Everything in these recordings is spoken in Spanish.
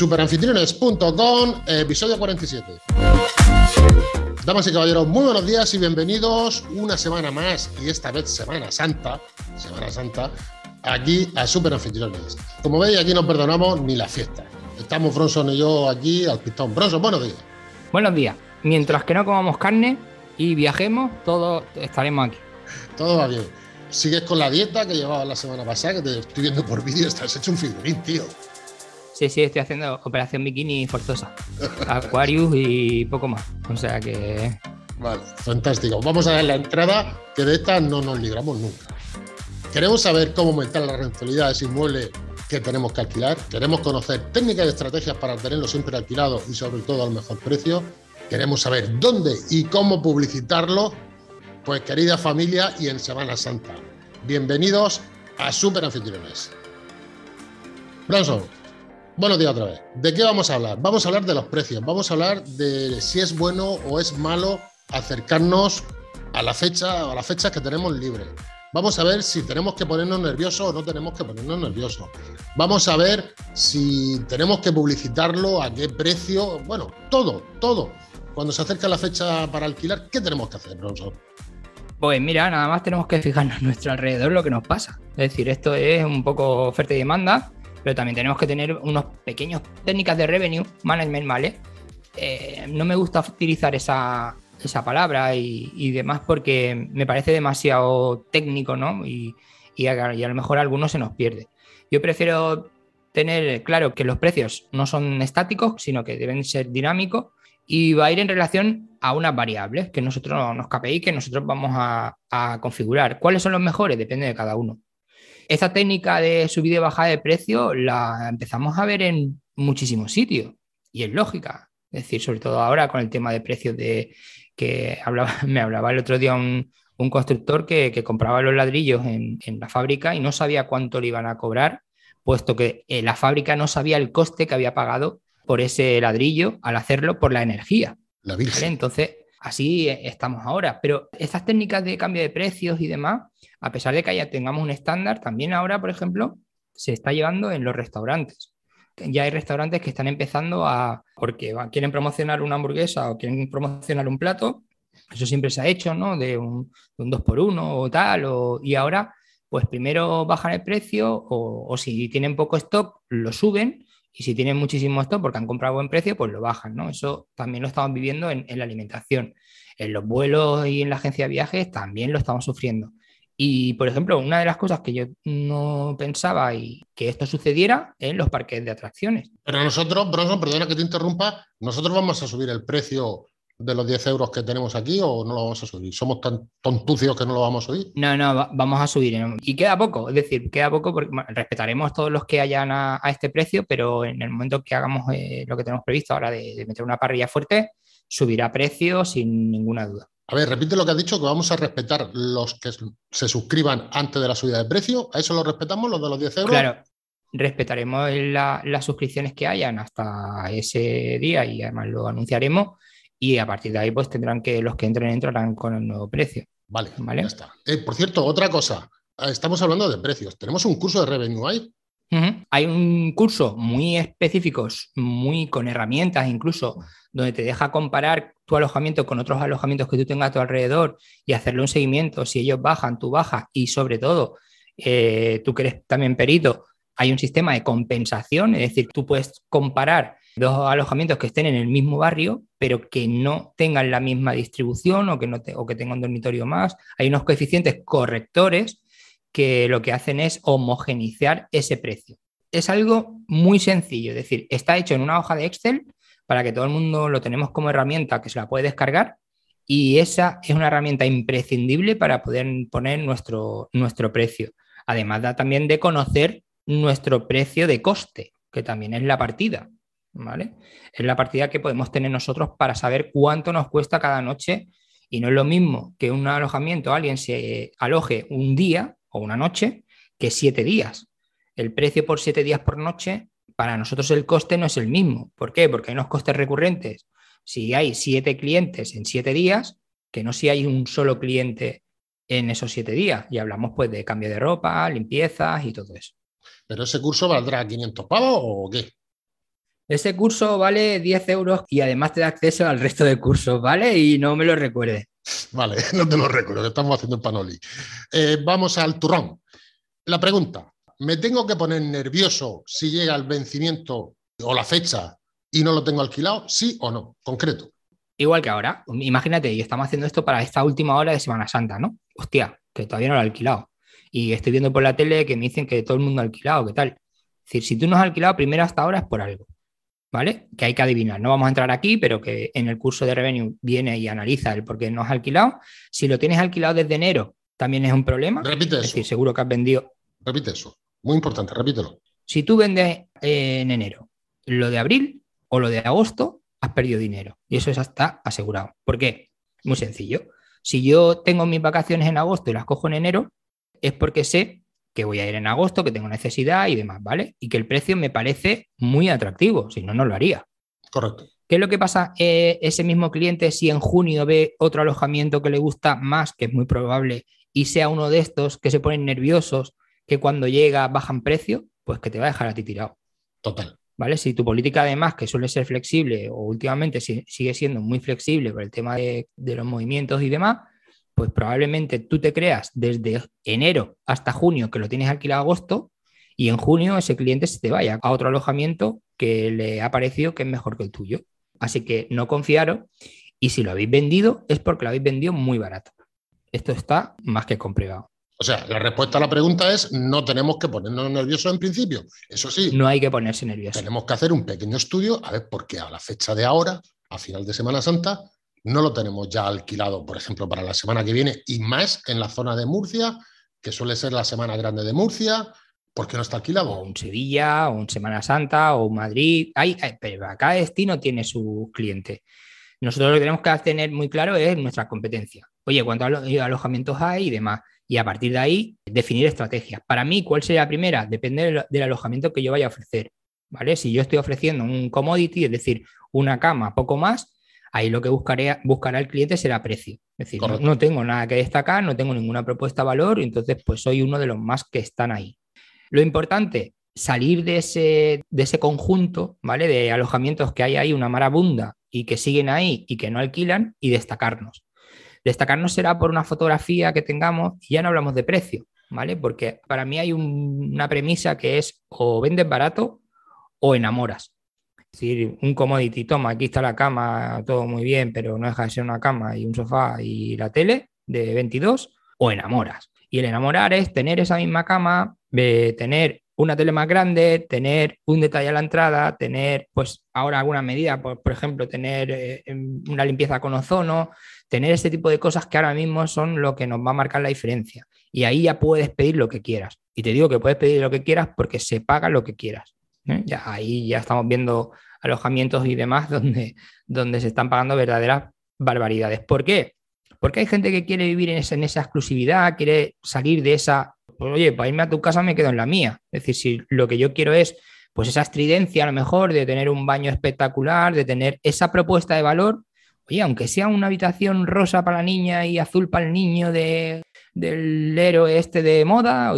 Superanfitriones.com, episodio 47. Damas y caballeros, muy buenos días y bienvenidos una semana más, y esta vez Semana Santa, Semana Santa, aquí a Superanfitriones. Como veis, aquí no perdonamos ni la fiesta. Estamos Bronson y yo aquí al pistón. Bronson, buenos días. Buenos días. Mientras que no comamos carne y viajemos, todos estaremos aquí. Todo va bien. Sigues con la dieta que llevabas la semana pasada, que te estoy viendo por vídeo, estás hecho un figurín, tío. Sí, sí, estoy haciendo operación bikini forzosa. Aquarius y poco más. O sea que. Vale, fantástico. Vamos a dar la entrada, que de esta no nos libramos nunca. Queremos saber cómo aumentar la rentabilidad de ese inmueble que tenemos que alquilar. Queremos conocer técnicas y estrategias para tenerlo siempre alquilado y sobre todo al mejor precio. Queremos saber dónde y cómo publicitarlo. Pues querida familia y en Semana Santa. Bienvenidos a Super Anfitriones. Bronson, buenos días otra vez. ¿De qué vamos a hablar? Vamos a hablar de los precios. Vamos a hablar de si es bueno o es malo acercarnos a la fecha, a las fechas que tenemos libres. Vamos a ver si tenemos que ponernos nerviosos o no tenemos que ponernos nerviosos. Vamos a ver si tenemos que publicitarlo, a qué precio. Bueno, todo, todo. Cuando se acerca la fecha para alquilar, ¿qué tenemos que hacer, Bronson? Pues mira, nada más tenemos que fijarnos a nuestro alrededor lo que nos pasa. Es decir, esto es un poco oferta y demanda, pero también tenemos que tener unos pequeños técnicas de revenue management, ¿vale? Eh, no me gusta utilizar esa, esa palabra y, demás porque me parece demasiado técnico, ¿no? Y, y, a, y, lo mejor a algunos se nos pierde. Yo prefiero tener claro que los precios no son estáticos, sino que deben ser dinámicos y va a ir en relación a unas variables que nosotros nos KPI que nosotros vamos a configurar. ¿Cuáles son los mejores? Depende de cada uno. Esta técnica de subida y bajada de precio la empezamos a ver en muchísimos sitios y es lógica. Es decir, sobre todo ahora con el tema de precios de que hablaba, me hablaba el otro día un, un constructor que, que, compraba los ladrillos en, en, la fábrica y no sabía cuánto le iban a cobrar, puesto que eh, la fábrica no sabía el coste que había pagado por ese ladrillo al hacerlo por la energía. La ¿vale? Entonces, así estamos ahora. Pero estas técnicas de cambio de precios y demás, a pesar de que ya tengamos un estándar, también ahora, por ejemplo, se está llevando en los restaurantes ya hay restaurantes que están empezando a, porque quieren promocionar una hamburguesa o quieren promocionar un plato, eso siempre se ha hecho, ¿no? De un, de un 2 por 1 o tal, y ahora, pues primero bajan el precio o, o, si tienen poco stock, lo suben y si tienen muchísimo stock porque han comprado buen precio, pues lo bajan, ¿no? Eso también lo estamos viviendo en, en la alimentación. En los vuelos y en la agencia de viajes también lo estamos sufriendo. Y, por ejemplo, una de las cosas que yo no pensaba y que esto sucediera en los parques de atracciones. Pero nosotros, Bronson, perdona que te interrumpa, nosotros vamos a subir el precio de los 10 euros que tenemos aquí o no lo vamos a subir? ¿Somos tan tontucios que no lo vamos a subir? No, no, va, vamos a subir. Y queda poco, es decir, queda poco porque bueno, respetaremos todos los que hayan a, a, este precio, pero en el momento que hagamos eh, lo que tenemos previsto ahora de, de meter una parrilla fuerte, subirá precio sin ninguna duda. A ver, repite lo que has dicho, que vamos a respetar los que se suscriban antes de la subida de precio. ¿A eso lo respetamos, los de los 10 euros? Claro, respetaremos la, las suscripciones que hayan hasta ese día y además lo anunciaremos. Y a partir de ahí, pues tendrán que los que entren entrarán con el nuevo precio. Vale, ¿vale? ya está. Eh, por cierto, otra cosa. Estamos hablando de precios. ¿Tenemos un curso de revenue ahí? Uh -huh. Hay un curso muy específico, muy con herramientas incluso, donde te deja comparar tu alojamiento con otros alojamientos que tú tengas a tu alrededor y hacerle un seguimiento. Si ellos bajan, tú bajas y sobre todo, eh, tú que eres también perito, hay un sistema de compensación, es decir, tú puedes comparar dos alojamientos que estén en el mismo barrio, pero que no tengan la misma distribución o que, no o que tengan un dormitorio más. Hay unos coeficientes correctores que lo que hacen es homogenizar ese precio. Es algo muy sencillo, es decir, está hecho en una hoja de Excel para que todo el mundo lo tenemos como herramienta que se la puede descargar y esa es una herramienta imprescindible para poder poner nuestro, nuestro precio. Además da también de conocer nuestro precio de coste, que también es la partida, ¿vale? Es la partida que podemos tener nosotros para saber cuánto nos cuesta cada noche y no es lo mismo que un alojamiento, alguien se aloje un día o una noche que siete días. El precio por siete días por noche para nosotros el coste no es el mismo. ¿Por qué? Porque hay unos costes recurrentes. Si hay siete clientes en siete días, que no si hay un solo cliente en esos siete días. Y hablamos pues de cambio de ropa, limpiezas y todo eso. ¿Pero ese curso valdrá 500 pavos o qué? Ese curso vale 10 euros y además te da acceso al resto de cursos, ¿vale? Y no me lo recuerdes. Vale, no te lo recuerdo, estamos haciendo el panoli. Eh, vamos al turrón. La pregunta, ¿me tengo que poner nervioso si llega el vencimiento o la fecha y no lo tengo alquilado? ¿Sí o no? Concreto. Igual que ahora, imagínate, y estamos haciendo esto para esta última hora de Semana Santa, ¿no? Hostia, que todavía no lo he alquilado. Y estoy viendo por la tele que me dicen que todo el mundo ha alquilado, ¿qué tal? Es decir, si tú no has alquilado primero hasta ahora es por algo, ¿vale? Que hay que adivinar. No vamos a entrar aquí, pero que en el curso de Revenue viene y analiza el por qué no has alquilado. Si lo tienes alquilado desde enero, también es un problema. Repite eso. Es decir, seguro que has vendido. Repite eso. Muy importante, repítelo. Si tú vendes en enero lo de abril o lo de agosto, has perdido dinero. Y eso está asegurado. ¿Por qué? Muy sencillo. Si yo tengo mis vacaciones en agosto y las cojo en enero, es porque sé que voy a ir en agosto, que tengo necesidad y demás, ¿vale? Y que el precio me parece muy atractivo, si no, no lo haría. Correcto. ¿Qué es lo que pasa eh, ese mismo cliente si en junio ve otro alojamiento que le gusta más, que es muy probable, y sea uno de estos que se ponen nerviosos, que cuando llega bajan precio? Pues que te va a dejar a ti tirado. Total. ¿vale? Si tu política además, que suele ser flexible o últimamente sigue siendo muy flexible por el tema de, los movimientos y demás, pues probablemente tú te creas desde enero hasta junio que lo tienes alquilado agosto y en junio ese cliente se te vaya a otro alojamiento que le ha parecido que es mejor que el tuyo. Así que no confiaros y si lo habéis vendido es porque lo habéis vendido muy barato. Esto está más que comprobado. O sea, la respuesta a la pregunta es no tenemos que ponernos nerviosos en principio. Eso sí. No hay que ponerse nervioso. Tenemos que hacer un pequeño estudio a ver por qué a la fecha de ahora, a final de Semana Santa, no lo tenemos ya alquilado, por ejemplo, para la semana que viene y más en la zona de Murcia, que suele ser la semana grande de Murcia. ¿Por qué no está alquilado? O un Sevilla, o un Semana Santa, o Madrid. Hay, pero cada destino tiene su cliente. Nosotros lo que tenemos que tener muy claro es nuestra competencia. Oye, ¿cuántos alojamientos hay y demás? y a partir de ahí definir estrategias. Para mí, ¿cuál sería la primera? Depende del, alojamiento que yo vaya a ofrecer. ¿vale? Si yo estoy ofreciendo un commodity, es decir, una cama, poco más, ahí lo que buscaré, buscará el cliente será precio. Es decir, no, tengo nada que destacar, no tengo ninguna propuesta de valor, entonces pues soy uno de los más que están ahí. Lo importante, salir de ese, de ese conjunto, ¿vale? De alojamientos que hay ahí una marabunda y que siguen ahí y que no alquilan y destacarnos. Destacarnos será por una fotografía que tengamos y ya no hablamos de precio, ¿vale? Porque para mí hay una premisa que es o vendes barato o enamoras. Decir, un commodity, toma, aquí está la cama, todo muy bien, pero no deja de ser una cama y un sofá y la tele de 22, o enamoras. Y el enamorar es tener esa misma cama, tener una tele más grande, tener un detalle a la entrada, tener, pues ahora alguna medida, por, ejemplo, tener eh, una limpieza con ozono, tener ese tipo de cosas que ahora mismo son lo que nos va a marcar la diferencia. Y ahí ya puedes pedir lo que quieras. Y te digo que puedes pedir lo que quieras porque se paga lo que quieras. ¿Eh? Ya, ahí ya estamos viendo alojamientos y demás donde, donde se están pagando verdaderas barbaridades. ¿Por qué? Porque hay gente que quiere vivir en esa, exclusividad, quiere salir de esa, pues, oye, para irme a tu casa me quedo en la mía. Es decir, si lo que yo quiero es pues esa estridencia a lo mejor de tener un baño espectacular, de tener esa propuesta de valor, Oye, aunque sea una habitación rosa para la niña y azul para el niño de, del héroe este de moda,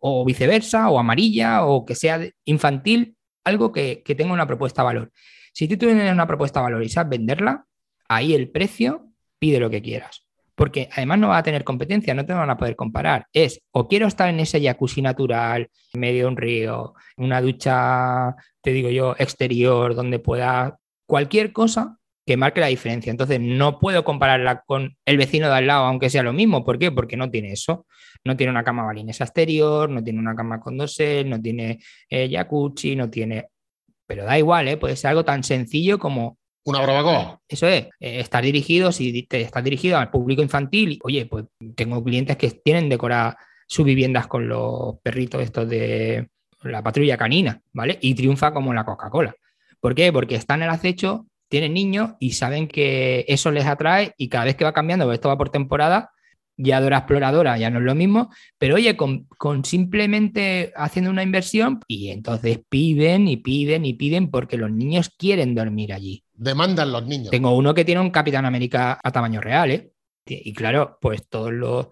o viceversa, o amarilla, o que sea infantil, algo que, tenga una propuesta de valor. Si tú tienes una propuesta de valor y sabes venderla, ahí el precio pide lo que quieras. Porque además no va a tener competencia, no te van a poder comparar. Es o quiero estar en ese jacuzzi natural, en medio de un río, una ducha, te digo yo, exterior, donde pueda cualquier cosa que marque la diferencia. Entonces, no puedo compararla con el vecino de al lado, aunque sea lo mismo. ¿Por qué? Porque no tiene eso. No tiene una cama balinesa exterior, no tiene una cama con dosel, no tiene eh, jacuzzi, no tiene... Pero da igual, ¿eh? puede ser algo tan sencillo como... Una barbacoa. Eso es, eh, estar dirigido, si te estás dirigido al público infantil, oye, pues tengo clientes que tienen decoradas sus viviendas con los perritos estos de la patrulla canina, ¿vale? Y triunfa como la Coca-Cola. ¿Por qué? Porque están en el acecho tienen niños y saben que eso les atrae y cada vez que va cambiando, esto va por temporada, ya Dora Exploradora ya no es lo mismo, pero oye, con, simplemente haciendo una inversión y entonces piden y piden y piden porque los niños quieren dormir allí. Demandan los niños. Tengo uno que tiene un Capitán América a tamaño real, ¿eh? Y claro, pues todos los,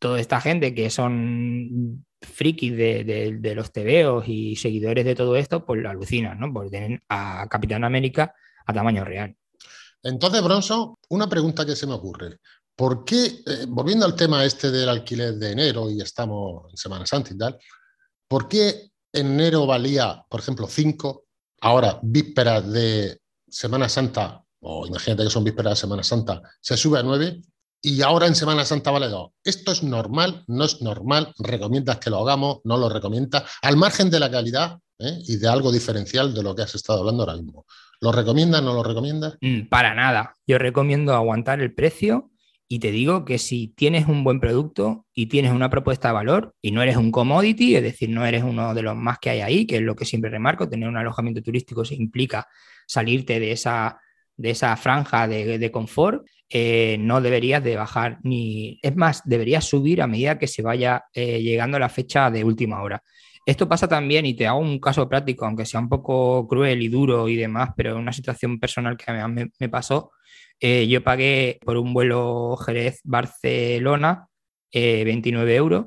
toda esta gente que son frikis de, los tebeos y seguidores de todo esto, pues lo alucinan, ¿no? Porque tienen a Capitán América a tamaño real. Entonces, Bronson, una pregunta que se me ocurre. ¿Por qué, eh, volviendo al tema este del alquiler de enero y estamos en Semana Santa y tal, ¿por qué enero valía, por ejemplo, 5, ahora vísperas de Semana Santa, o imagínate que son vísperas de Semana Santa, se sube a 9 y ahora en Semana Santa vale 2? ¿Esto es normal? ¿No es normal? ¿Recomiendas que lo hagamos? ¿No lo recomiendas? Al margen de la calidad ¿eh? y de algo diferencial de lo que has estado hablando ahora mismo. ¿Lo recomiendas? ¿No lo recomiendas? Mm, para nada. Yo recomiendo aguantar el precio y te digo que si tienes un buen producto y tienes una propuesta de valor y no eres un commodity, es decir, no eres uno de los más que hay ahí, que es lo que siempre remarco, tener un alojamiento turístico se implica salirte de esa, de esa franja de, confort, eh, no deberías de bajar ni... Es más, deberías subir a medida que se vaya eh, llegando la fecha de última hora. Esto pasa también, y te hago un caso práctico, aunque sea un poco cruel y duro y demás, pero una situación personal que me, me pasó. Eh, yo pagué por un vuelo Jerez-Barcelona 29 eh, euros,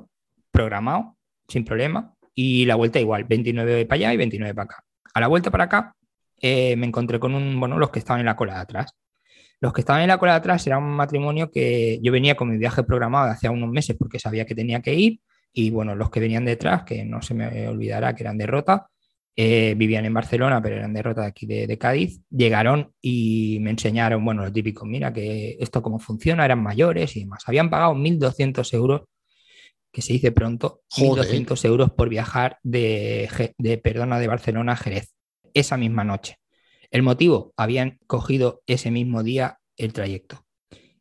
programado, sin problema, y la vuelta igual, 29 para allá y 29 para acá. A la vuelta para acá eh, me encontré con un, bueno, los que estaban en la cola de atrás. Los que estaban en la cola de atrás era un matrimonio que yo venía con mi viaje programado hace unos meses porque sabía que tenía que ir y bueno, los que venían detrás, que no se me olvidará que eran de Rota, eh, vivían en Barcelona, pero eran de Rota de aquí de, Cádiz, llegaron y me enseñaron, bueno, lo típico, mira que esto cómo funciona, eran mayores y demás. Habían pagado 1.200 euros, que se dice pronto, 1.200 euros por viajar de, de, perdona, de Barcelona a Jerez, esa misma noche. El motivo, habían cogido ese mismo día el trayecto.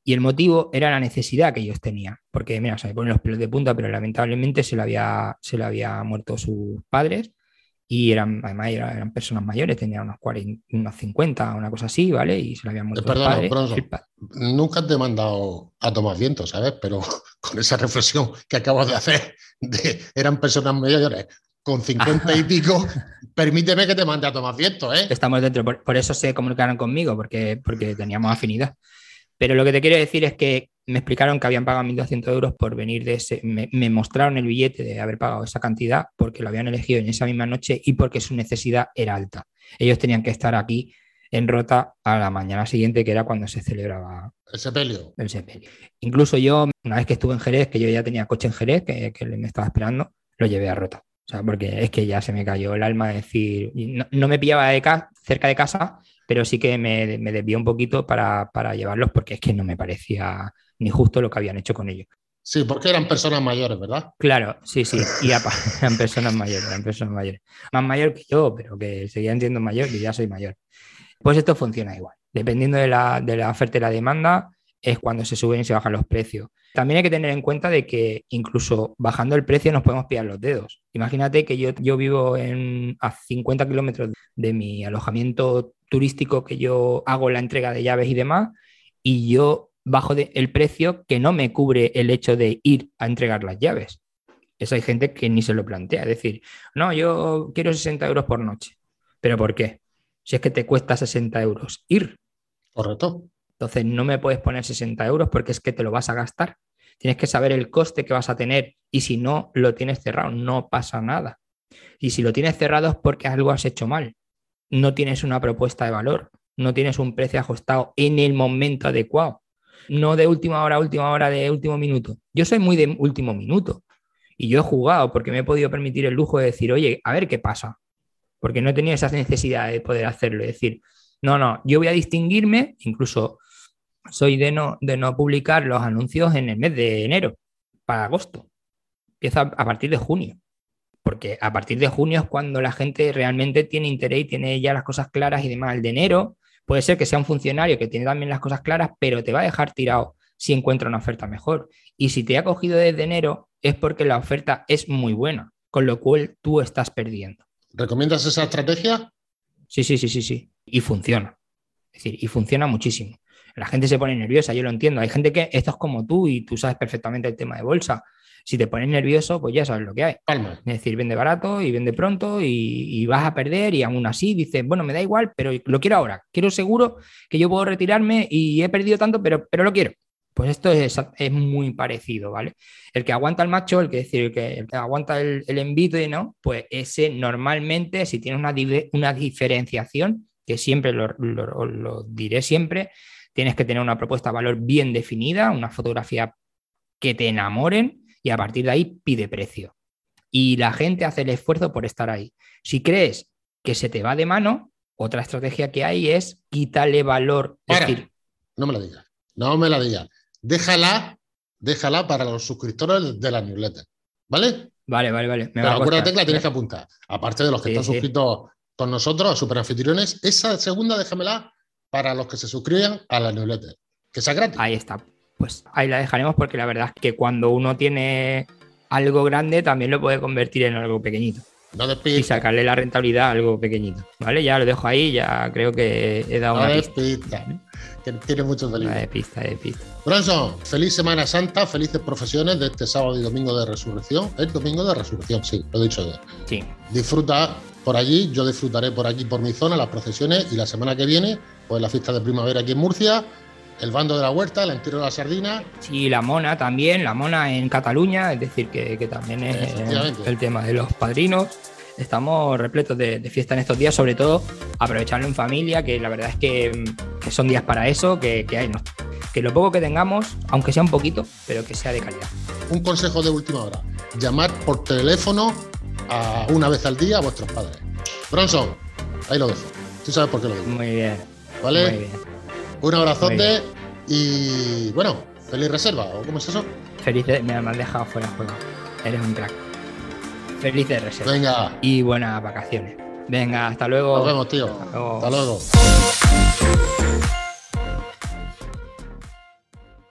Y el motivo era la necesidad que ellos tenían, porque mira, se me ponen los pelos de punta, pero lamentablemente se le había, se le había muerto sus padres y eran, además eran, personas mayores, tenían unos, 40, unos 50, una cosa así, ¿vale? Y se le habían muerto Perdona, padres. nunca te he mandado a tomar viento, ¿sabes? Pero con esa reflexión que acabas de hacer, de eran personas mayores con 50 y pico, permíteme que te mande a tomar viento, ¿eh? Estamos dentro, por, por, eso se comunicaron conmigo, porque, porque teníamos afinidad. Pero lo que te quiero decir es que me explicaron que habían pagado 1.200 euros por venir de ese, me, mostraron el billete de haber pagado esa cantidad porque lo habían elegido en esa misma noche y porque su necesidad era alta. Ellos tenían que estar aquí en Rota a la mañana siguiente, que era cuando se celebraba el sepelio. El sepelio. Incluso yo, una vez que estuve en Jerez, que yo ya tenía coche en Jerez, que, que me estaba esperando, lo llevé a Rota. O sea, porque es que ya se me cayó el alma de decir, no, me pillaba de cerca de casa, pero sí que me, me desvió un poquito para, llevarlos porque es que no me parecía ni justo lo que habían hecho con ellos. Sí, porque eran personas mayores, ¿verdad? Claro, sí, sí, y eran personas mayores, eran personas mayores. Más mayor que yo, pero que seguían siendo mayor y ya soy mayor. Pues esto funciona igual. Dependiendo de la, de la oferta y la demanda, es cuando se suben y se bajan los precios. También hay que tener en cuenta de que incluso bajando el precio nos podemos pillar los dedos. Imagínate que yo, yo vivo en, a 50 kilómetros de mi alojamiento turístico que yo hago la entrega de llaves y demás, y yo bajo el precio que no me cubre el hecho de ir a entregar las llaves. Eso hay gente que ni se lo plantea. Es decir, no, yo quiero 60 euros por noche. ¿Pero por qué? Si es que te cuesta 60 euros ir. Correcto. Entonces no me puedes poner 60 euros porque es que te lo vas a gastar. Tienes que saber el coste que vas a tener y si no lo tienes cerrado, no pasa nada. Y si lo tienes cerrado es porque algo has hecho mal no tienes una propuesta de valor, no tienes un precio ajustado en el momento adecuado, no de última hora, última hora, de último minuto. Yo soy muy de último minuto y yo he jugado porque me he podido permitir el lujo de decir, oye, a ver qué pasa, porque no he tenido esa necesidad de poder hacerlo, es decir, no, no, yo voy a distinguirme, incluso soy de no, de no publicar los anuncios en el mes de enero, para agosto, empieza a partir de junio porque a partir de junio es cuando la gente realmente tiene interés y tiene ya las cosas claras y demás. El de enero puede ser que sea un funcionario que tiene también las cosas claras, pero te va a dejar tirado si encuentra una oferta mejor. Y si te ha cogido desde enero es porque la oferta es muy buena, con lo cual tú estás perdiendo. ¿Recomiendas esa estrategia? Sí, sí, sí, sí, sí. Y funciona. Es decir, y funciona muchísimo. La gente se pone nerviosa, yo lo entiendo. Hay gente que esto es como tú y tú sabes perfectamente el tema de bolsa. Si te pones nervioso, pues ya sabes lo que hay. Es decir, vende barato y vende pronto y, vas a perder y aún así dices, bueno, me da igual, pero lo quiero ahora. Quiero seguro que yo puedo retirarme y he perdido tanto, pero, pero lo quiero. Pues esto es, es, muy parecido, ¿vale? El que aguanta el macho, el que, decir, el que, aguanta el, el envite, ¿no? Pues ese normalmente, si tiene una, una diferenciación, que siempre lo, lo, lo, diré siempre, tienes que tener una propuesta de valor bien definida, una fotografía que te enamoren y a partir de ahí pide precio. Y la gente hace el esfuerzo por estar ahí. Si crees que se te va de mano, otra estrategia que hay es quitarle valor. no me la digas, no me la digas. Déjala, déjala para los suscriptores de la newsletter, ¿vale? Vale, vale, vale. Pero acuérdate que la tienes que apuntar. Aparte de los que están suscritos con nosotros, a superanfitriones, esa segunda déjamela para los que se suscriban a la newsletter. Que sea gratis. Ahí está. Pues ahí la dejaremos porque la verdad es que cuando uno tiene algo grande también lo puede convertir en algo pequeñito. No y sacarle la rentabilidad a algo pequeñito. ¿Vale? Ya lo dejo ahí, ya creo que he dado no una pista. Que tiene mucho peligro. De pista, de pista. Bronson, feliz Semana Santa, felices profesiones de este sábado y domingo de resurrección. Es domingo de resurrección, sí, lo he dicho ya. Sí. Disfruta por allí, yo disfrutaré por aquí, por mi zona, las procesiones y la semana que viene, pues la fiesta de primavera aquí en Murcia el bando de la huerta, el entierro de la sardina. Sí, la mona también, la mona en Cataluña, es decir, que, también es el tema de los padrinos. Estamos repletos de, fiesta en estos días, sobre todo aprovecharlo en familia, que la verdad es que, son días para eso, que, hay, ¿no? que lo poco que tengamos, aunque sea un poquito, pero que sea de calidad. Un consejo de última hora, llamar por teléfono a una vez al día a vuestros padres. Bronson, ahí lo dejo. Tú sabes por qué lo digo. Muy bien. ¿Vale? Muy bien. Un abrazote y bueno, feliz reserva, ¿o cómo es eso? Feliz, me has dejado fuera de juego. Eres un crack. Feliz de reserva. Venga. Y buenas vacaciones. Venga, hasta luego. Nos vemos, tío. Hasta luego. Hasta luego.